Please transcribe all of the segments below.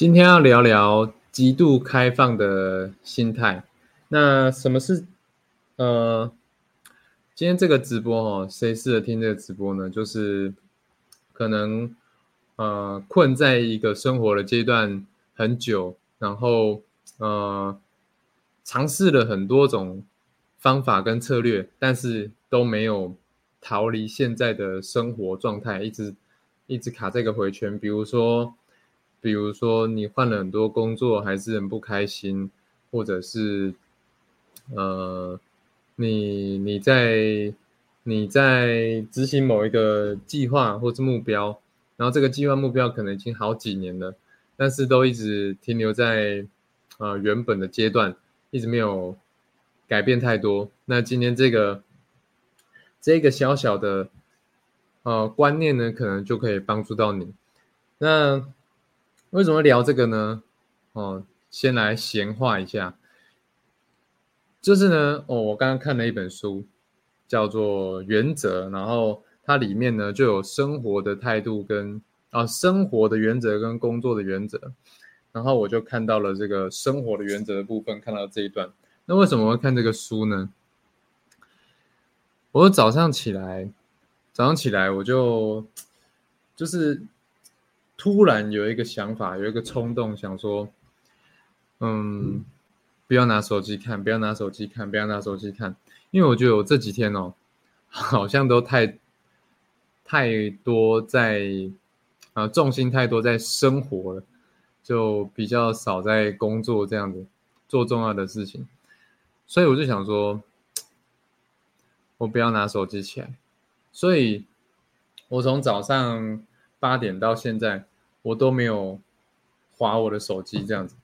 今天要聊聊极度开放的心态。那什么是呃，今天这个直播哦，谁适合听这个直播呢？就是可能呃困在一个生活的阶段很久，然后呃尝试了很多种方法跟策略，但是都没有逃离现在的生活状态，一直一直卡这个回圈。比如说。比如说，你换了很多工作，还是很不开心，或者是，呃，你你在你在执行某一个计划或是目标，然后这个计划目标可能已经好几年了，但是都一直停留在呃原本的阶段，一直没有改变太多。那今天这个这个小小的呃观念呢，可能就可以帮助到你。那。为什么聊这个呢？哦，先来闲话一下，就是呢，哦，我刚刚看了一本书，叫做《原则》，然后它里面呢就有生活的态度跟啊生活的原则跟工作的原则，然后我就看到了这个生活的原则的部分，看到这一段。那为什么会看这个书呢？我早上起来，早上起来我就就是。突然有一个想法，有一个冲动，想说，嗯，不要拿手机看，不要拿手机看，不要拿手机看，因为我觉得我这几天哦，好像都太太多在啊，重心太多在生活了，就比较少在工作这样子做重要的事情，所以我就想说，我不要拿手机起来，所以我从早上八点到现在。我都没有划我的手机这样子，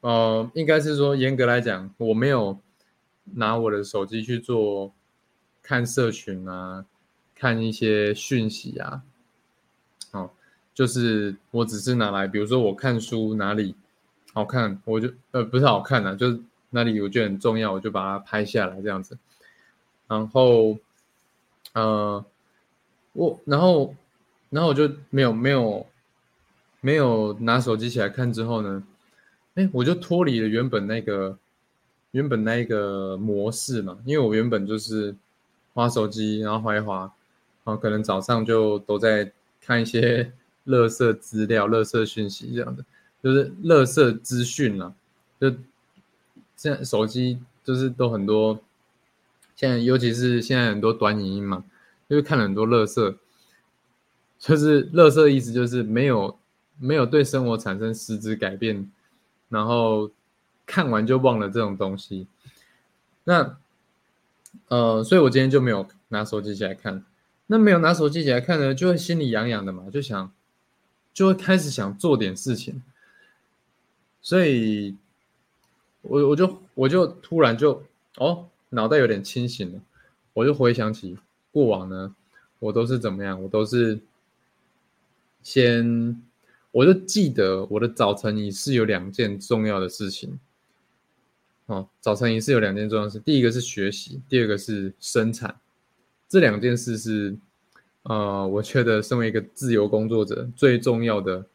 呃，应该是说严格来讲，我没有拿我的手机去做看社群啊，看一些讯息啊，哦，就是我只是拿来，比如说我看书哪里好看，我就呃不是好看啊，就是哪里我觉得很重要，我就把它拍下来这样子，然后呃我然后然后我就没有没有。没有拿手机起来看之后呢，哎，我就脱离了原本那个原本那一个模式嘛，因为我原本就是花手机，然后划一划，啊，可能早上就都在看一些 乐色资料、乐色讯息这样的，就是乐色资讯啦，就现在手机就是都很多，现在尤其是现在很多短影音嘛，就是看了很多乐色，就是乐色意思就是没有。没有对生活产生实质改变，然后看完就忘了这种东西。那呃，所以我今天就没有拿手机起来看。那没有拿手机起来看呢，就会心里痒痒的嘛，就想就会开始想做点事情。所以，我我就我就突然就哦，脑袋有点清醒了。我就回想起过往呢，我都是怎么样？我都是先。我就记得我的早晨仪式有两件重要的事情。哦，早晨仪式有两件重要事，第一个是学习，第二个是生产。这两件事是，呃，我觉得身为一个自由工作者最重要的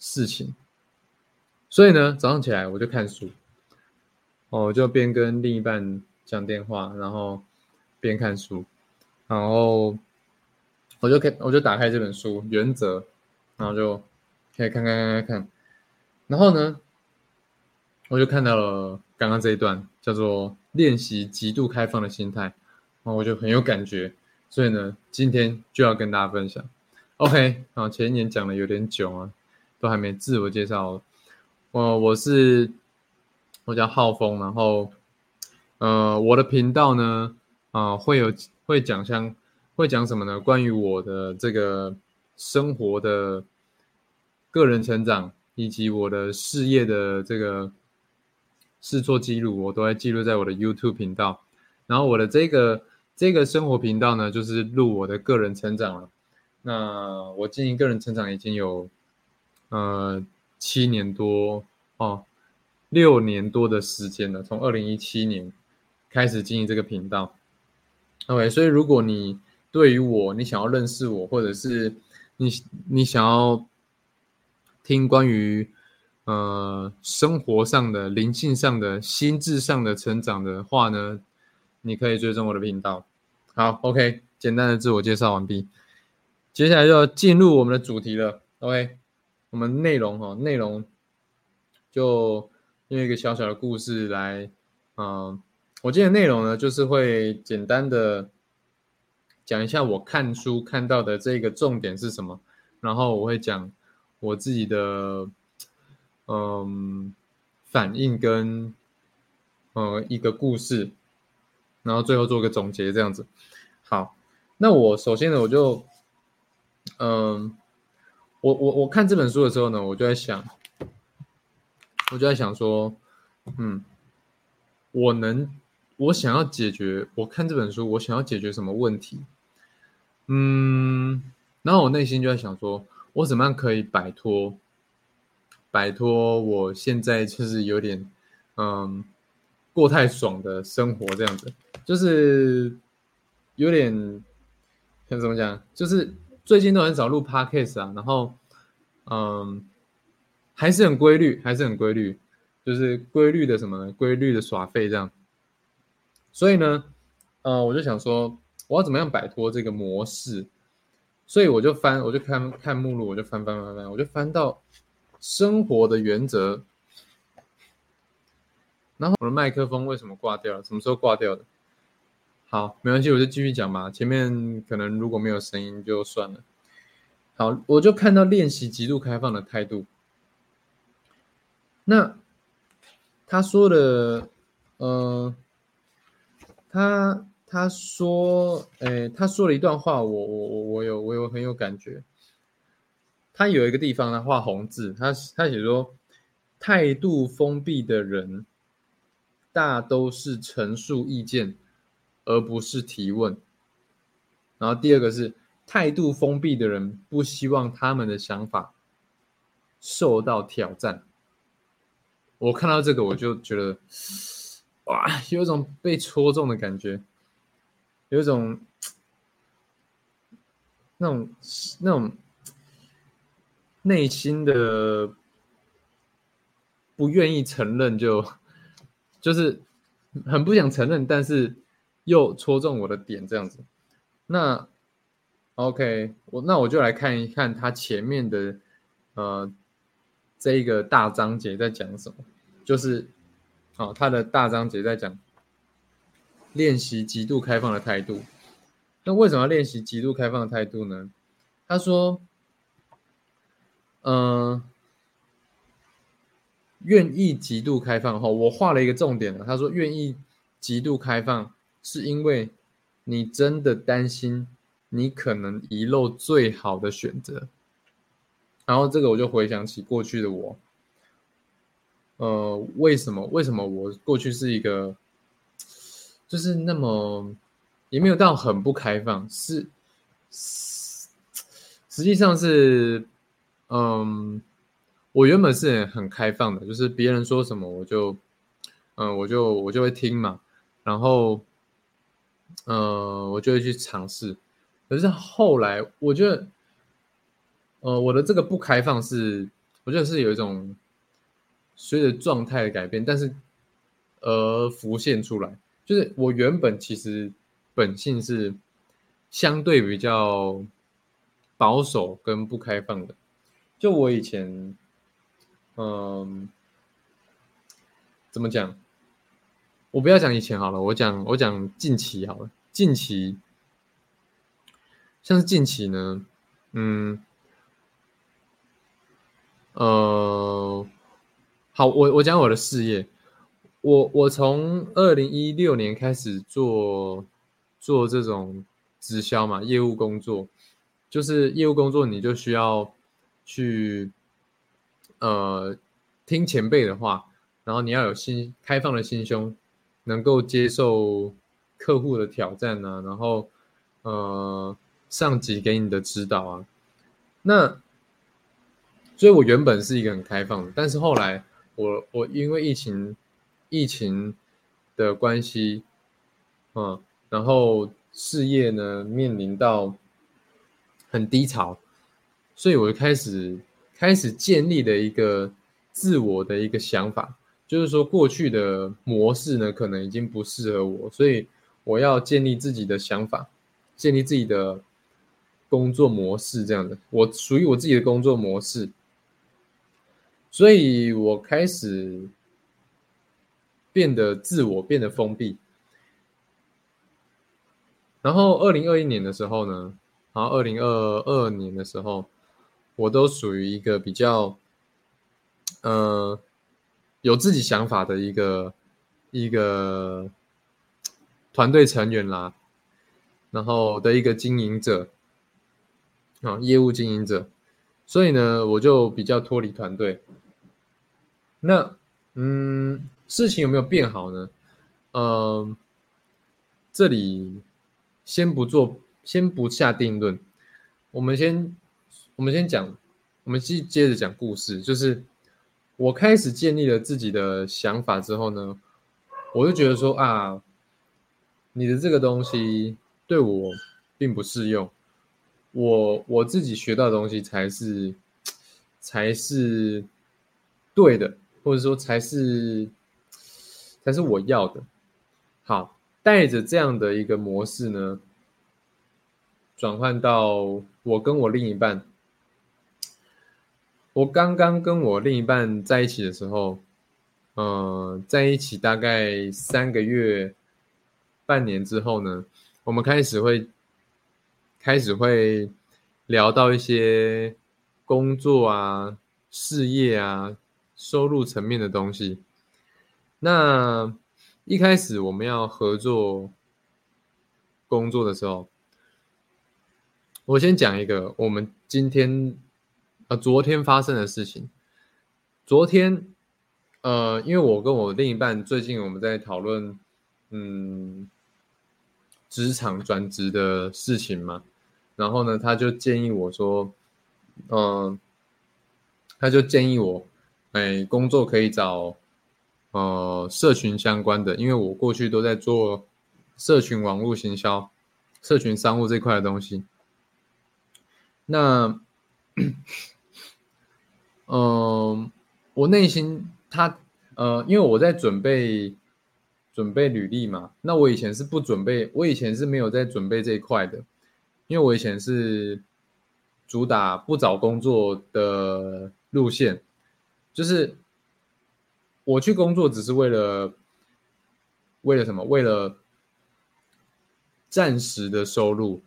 事情。所以呢，早上起来我就看书，哦，我就边跟另一半讲电话，然后边看书，然后我就开，我就打开这本书《原则》，然后就。可以看看看看看，然后呢，我就看到了刚刚这一段，叫做练习极度开放的心态，然后我就很有感觉，所以呢，今天就要跟大家分享。OK，啊，前一年讲的有点久啊，都还没自我介绍。我我是我叫浩峰，然后呃，我的频道呢，啊，会有会讲像会讲什么呢？关于我的这个生活的。个人成长以及我的事业的这个试错记录，我都会记录在我的 YouTube 频道。然后我的这个这个生活频道呢，就是录我的个人成长了。那我经营个人成长已经有呃七年多哦，六年多的时间了。从二零一七年开始经营这个频道。OK，所以如果你对于我，你想要认识我，或者是你你想要。听关于呃生活上的、灵性上的、心智上的成长的话呢，你可以追踪我的频道。好，OK，简单的自我介绍完毕，接下来就要进入我们的主题了。OK，我们内容哈，内容就用一个小小的故事来，嗯，我今天内容呢，就是会简单的讲一下我看书看到的这个重点是什么，然后我会讲我自己的嗯反应跟呃一个故事。然后最后做个总结，这样子。好，那我首先呢，我就，嗯，我我我看这本书的时候呢，我就在想，我就在想说，嗯，我能，我想要解决，我看这本书，我想要解决什么问题？嗯，然后我内心就在想说，我怎么样可以摆脱，摆脱我现在就是有点，嗯，过太爽的生活这样子。就是有点，怎么讲？就是最近都很少录 podcast 啊，然后，嗯，还是很规律，还是很规律，就是规律的什么呢？规律的耍废这样。所以呢，呃，我就想说，我要怎么样摆脱这个模式？所以我就翻，我就看看目录，我就翻翻翻翻，我就翻到生活的原则。然后我的麦克风为什么挂掉了？什么时候挂掉的？好，没关系，我就继续讲吧。前面可能如果没有声音就算了。好，我就看到练习极度开放的态度。那他说的，呃，他他说，哎，他说了一段话，我我我我有我有很有感觉。他有一个地方他画红字，他他写说，态度封闭的人，大都是陈述意见。而不是提问。然后第二个是态度封闭的人不希望他们的想法受到挑战。我看到这个我就觉得，哇，有一种被戳中的感觉，有一种那种那种内心的不愿意承认，就就是很不想承认，但是。又戳中我的点，这样子，那 OK，我那我就来看一看他前面的呃这一个大章节在讲什么，就是好，他的大章节在讲练习极度开放的态度。那为什么要练习极度开放的态度呢？他说，嗯，愿意极度开放后，我画了一个重点了。他说，愿意极度开放。是因为你真的担心你可能遗漏最好的选择，然后这个我就回想起过去的我，呃，为什么？为什么我过去是一个，就是那么也没有到很不开放，是实际上是，嗯，我原本是很开放的，就是别人说什么我就，嗯，我就我就会听嘛，然后。呃，我就会去尝试，可是后来我觉得，呃，我的这个不开放是，我觉得是有一种随着状态的改变，但是而浮现出来，就是我原本其实本性是相对比较保守跟不开放的，就我以前，嗯，怎么讲？我不要讲以前好了，我讲我讲近期好了。近期，像是近期呢，嗯，呃，好，我我讲我的事业，我我从二零一六年开始做做这种直销嘛，业务工作，就是业务工作，你就需要去呃听前辈的话，然后你要有心开放的心胸。能够接受客户的挑战呢，然后呃上级给你的指导啊，那所以我原本是一个很开放的，但是后来我我因为疫情疫情的关系，嗯，然后事业呢面临到很低潮，所以我就开始开始建立了一个自我的一个想法，就是说过去的模式呢，可能已经不适合我，所以我要建立自己的想法，建立自己的工作模式，这样的，我属于我自己的工作模式，所以我开始变得自我，变得封闭。然后二零二一年的时候呢，然后二零二二年的时候，我都属于一个比较。呃，有自己想法的一个一个团队成员啦，然后的一个经营者啊，业务经营者，所以呢，我就比较脱离团队。那嗯，事情有没有变好呢？呃，这里先不做，先不下定论。我们先，我们先讲，我们继接着讲故事，就是。我开始建立了自己的想法之后呢，我就觉得说啊，你的这个东西对我并不适用，我我自己学到的东西才是才是对的，或者说才是才是我要的。好，带着这样的一个模式呢，转换到我跟我另一半。我刚刚跟我另一半在一起的时候，呃，在一起大概三个月、半年之后呢，我们开始会开始会聊到一些工作啊、事业啊、收入层面的东西。那一开始我们要合作工作的时候，我先讲一个，我们今天。呃，昨天发生的事情。昨天，呃，因为我跟我另一半最近我们在讨论，嗯，职场转职的事情嘛。然后呢，他就建议我说，嗯，他就建议我，哎，工作可以找，呃，社群相关的，因为我过去都在做社群网络行销、社群商务这块的东西。那。嗯，我内心他呃，因为我在准备准备履历嘛，那我以前是不准备，我以前是没有在准备这一块的，因为我以前是主打不找工作的路线，就是我去工作只是为了为了什么？为了暂时的收入。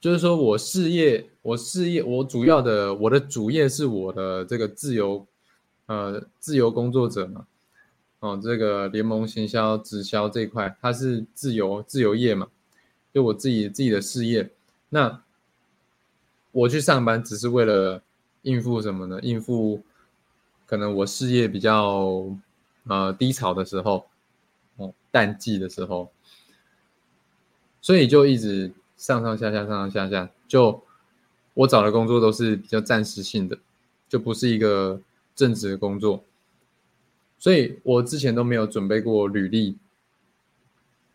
就是说我事业，我事业，我主要的我的主业是我的这个自由，呃，自由工作者嘛，哦，这个联盟行销直销这一块，它是自由自由业嘛，就我自己自己的事业。那我去上班只是为了应付什么呢？应付可能我事业比较呃低潮的时候，哦，淡季的时候，所以就一直。上上下下，上上下下，就我找的工作都是比较暂时性的，就不是一个正职的工作，所以我之前都没有准备过履历。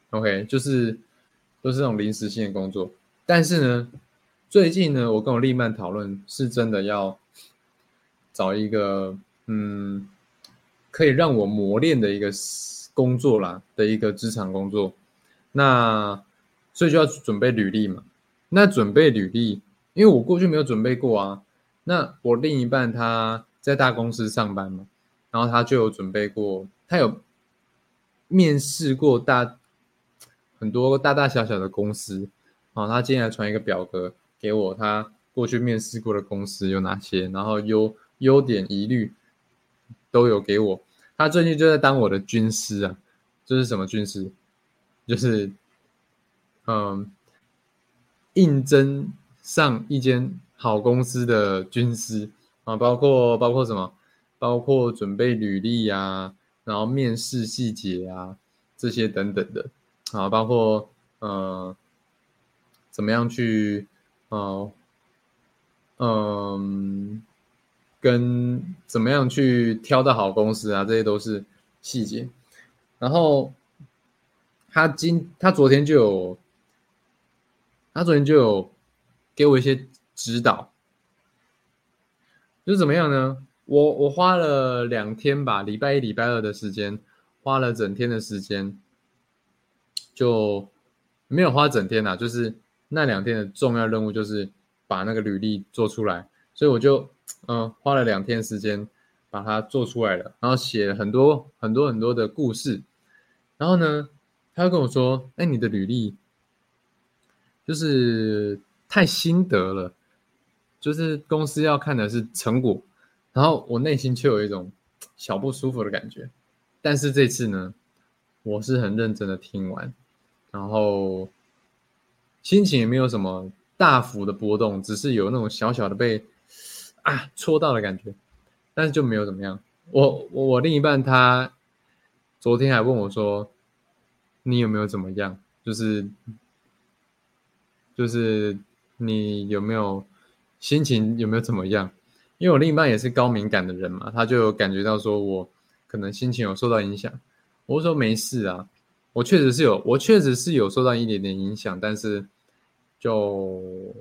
OK，就是都是这种临时性的工作。但是呢，最近呢，我跟我丽曼讨论，是真的要找一个嗯，可以让我磨练的一个工作啦的一个职场工作。那所以就要准备履历嘛？那准备履历，因为我过去没有准备过啊。那我另一半他在大公司上班嘛，然后他就有准备过，他有面试过大很多大大小小的公司啊。他今天传一个表格给我，他过去面试过的公司有哪些，然后优优点疑虑都有给我。他最近就在当我的军师啊，这是什么军师？就是。嗯，应征上一间好公司的军师啊，包括包括什么？包括准备履历啊，然后面试细节啊，这些等等的啊，包括呃，怎么样去呃，嗯，跟怎么样去挑到好公司啊，这些都是细节。然后他今他昨天就有。他昨天就有给我一些指导，就怎么样呢？我我花了两天吧，礼拜一、礼拜二的时间，花了整天的时间，就没有花整天啦，就是那两天的重要任务就是把那个履历做出来，所以我就嗯花了两天时间把它做出来了，然后写了很多很多很多的故事，然后呢，他就跟我说：“哎，你的履历就是太心得了，就是公司要看的是成果。”然后我内心却有一种小不舒服的感觉，但是这次呢，我是很认真的听完，然后心情也没有什么大幅的波动，只是有那种小小的被啊戳到的感觉，但是就没有怎么样。我我我另一半他昨天还问我说，你有没有怎么样？就是就是你有没有心情有没有怎么样？因为我另一半也是高敏感的人嘛，他就感觉到说我可能心情有受到影响。我说没事啊，我确实是有，我确实是有受到一点点影响，但是就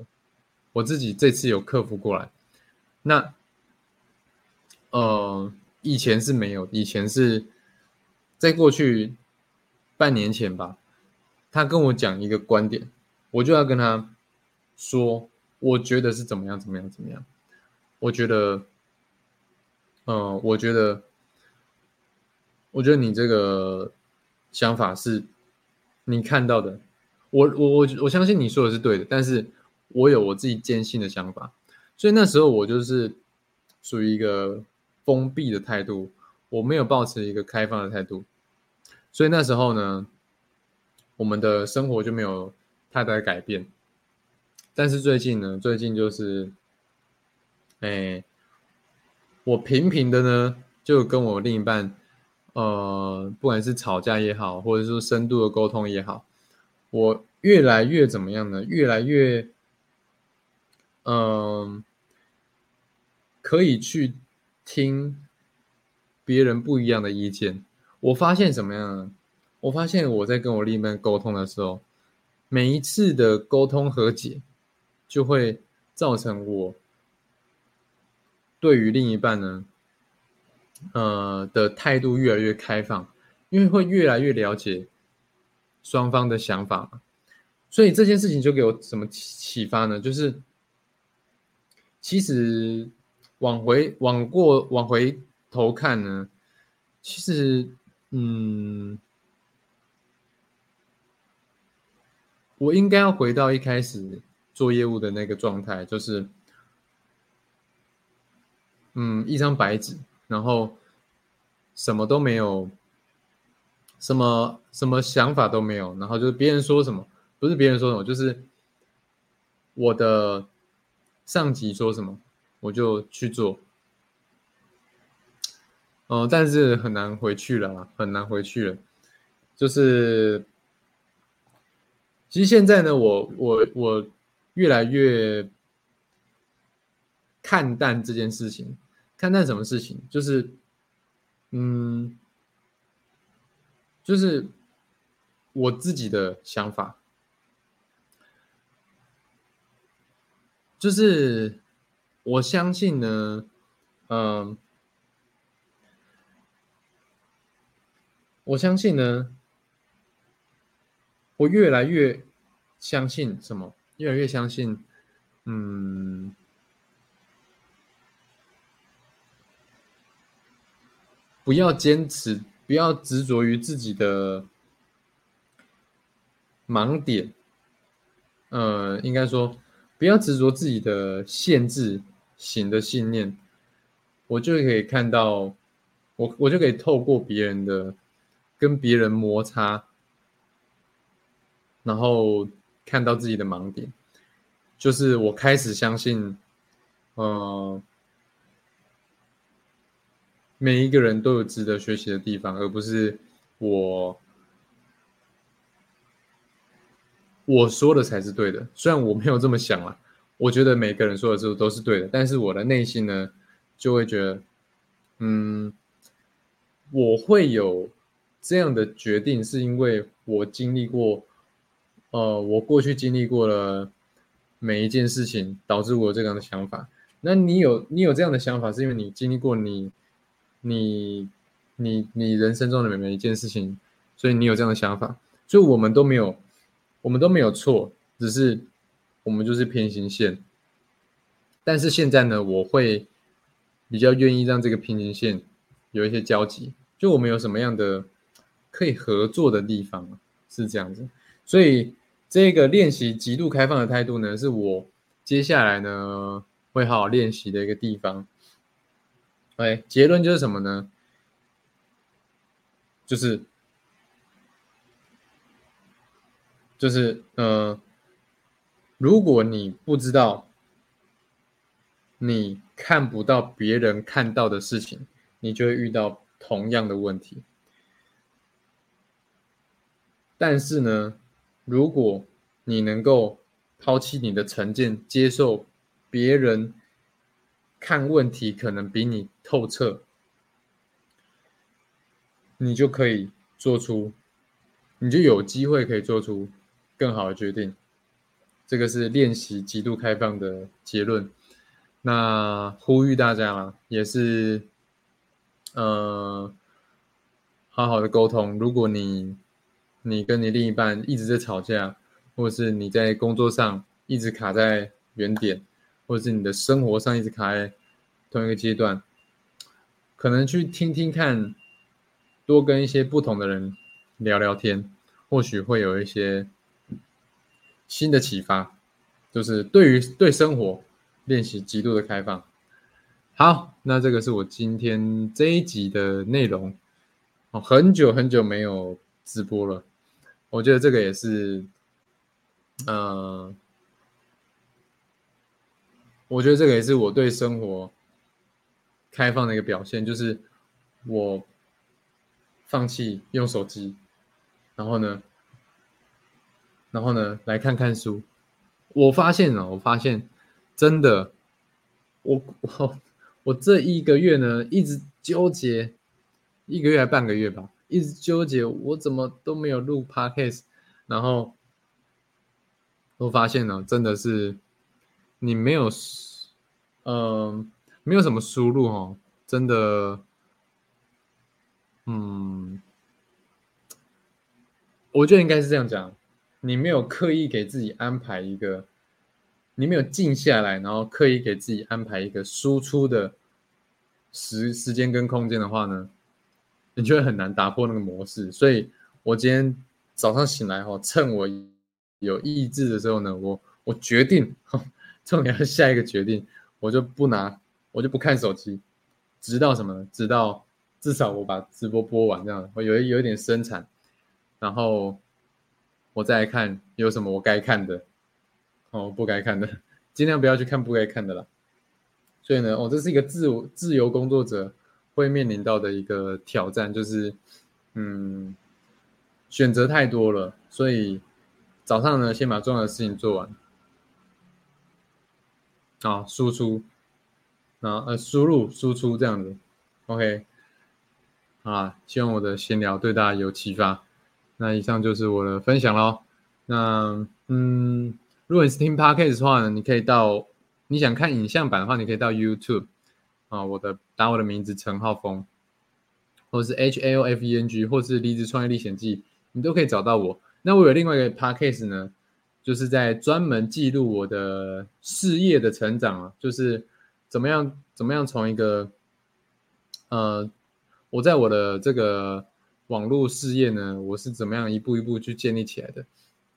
我自己这次有克服过来。那呃，以前是没有，以前是在过去半年前吧，他跟我讲一个观点，我就要跟他说，我觉得是怎么样，怎么样，怎么样。我觉得，嗯，我觉得，我觉得你这个想法是你看到的，我我我我相信你说的是对的，但是我有我自己坚信的想法，所以那时候我就是属于一个封闭的态度，我没有保持一个开放的态度，所以那时候呢，我们的生活就没有太大的改变，但是最近呢，最近就是。哎，我频频的呢，就跟我另一半，呃，不管是吵架也好，或者说深度的沟通也好，我越来越怎么样呢？越来越，嗯，可以去听别人不一样的意见。我发现怎么样呢？我发现我在跟我另一半沟通的时候，每一次的沟通和解，就会造成我。对于另一半呢，呃的态度越来越开放，因为会越来越了解双方的想法嘛，所以这件事情就给我什么启发呢？就是其实往回往过往回头看呢，其实嗯，我应该要回到一开始做业务的那个状态，就是。嗯，一张白纸，然后什么都没有，什么什么想法都没有，然后就是别人说什么，不是别人说什么，就是我的上级说什么，我就去做。哦，但是很难回去了，很难回去了。就是，其实现在呢，我我我越来越看淡这件事情。看淡什么事情，就是，嗯，就是我自己的想法，就是我相信呢，嗯，我相信呢，我越来越相信什么？越来越相信，嗯。不要坚持，不要执着于自己的盲点。呃，应该说，不要执着自己的限制型的信念。我就可以看到，我我就可以透过别人的跟别人摩擦，然后看到自己的盲点。就是我开始相信，呃。每一个人都有值得学习的地方，而不是我我说的才是对的。虽然我没有这么想啊，我觉得每个人说的都都是对的，但是我的内心呢，就会觉得，嗯，我会有这样的决定，是因为我经历过，呃，我过去经历过了每一件事情，导致我这样的想法。那你有你有这样的想法，是因为你经历过你你你你人生中的每每一件事情，所以你有这样的想法。所以我们都没有，我们都没有错，只是我们就是平行线。但是现在呢，我会比较愿意让这个平行线有一些交集，就我们有什么样的可以合作的地方，是这样子。所以这个练习极度开放的态度呢，是我接下来呢会好好练习的一个地方。哎，结论就是什么呢？就是就是呃，如果你不知道，你看不到别人看到的事情，你就会遇到同样的问题。但是呢？如果你能够抛弃你的成见，接受别人看问题可能比你透彻，你就可以做出，你就有机会可以做出更好的决定。这个是练习极度开放的结论。那呼吁大家啊，也是，呃，好好的沟通。如果你你跟你另一半一直在吵架，或者是你在工作上一直卡在原点，或者是你的生活上一直卡在同一个阶段，可能去听听看，多跟一些不同的人聊聊天，或许会有一些新的启发，就是对于对生活练习极度的开放。好，那这个是我今天这一集的内容。哦，很久很久没有直播了。我觉得这个也是，呃，我觉得这个也是我对生活开放的一个表现，就是我放弃用手机，然后呢，然后呢来看看书。我发现了，我发现真的，我我我这一个月呢一直纠结，一个月还半个月吧。一直纠结，我怎么都没有录 podcast，然后我发现呢，真的是你没有，嗯，没有什么输入哦，真的，嗯，我觉得应该是这样讲，你没有刻意给自己安排一个，你没有静下来，然后刻意给自己安排一个输出的时时间跟空间的话呢？你就会很难打破那个模式，所以我今天早上醒来后，趁我有意志的时候呢，我我决定，重要下一个决定，我就不拿，我就不看手机，直到什么呢？直到至少我把直播播完这样，我有有一点生产，然后我再来看有什么我该看的，哦，不该看的，尽量不要去看不该看的了。所以呢，哦，这是一个自自由工作者。会面临到的一个挑战就是，嗯，选择太多了，所以早上呢，先把重要的事情做完，啊，输出，啊，呃，输入输出这样子，OK，啊，希望我的闲聊对大家有启发。那以上就是我的分享喽。那，嗯，如果你是听 Podcast 的话呢，你可以到你想看影像版的话，你可以到 YouTube。啊，我的打我的名字陈浩峰，或是 H A O F E N G，或是离职创业历险记，你都可以找到我。那我有另外一个 podcast 呢，就是在专门记录我的事业的成长啊，就是怎么样怎么样从一个呃，我在我的这个网络事业呢，我是怎么样一步一步去建立起来的。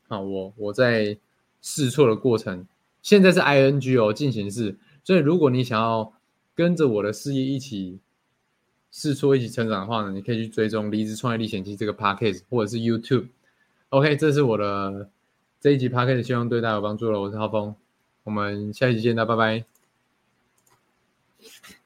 啊，我我在试错的过程，现在是 I N G 哦，进行式。所以如果你想要跟着我的事业一起试错、一起成长的话呢，你可以去追踪《离职创业历险记》这个 podcast，或者是 YouTube。OK，这是我的这一集 podcast，希望对大家有帮助了。我是浩峰，我们下一集见，大家拜拜。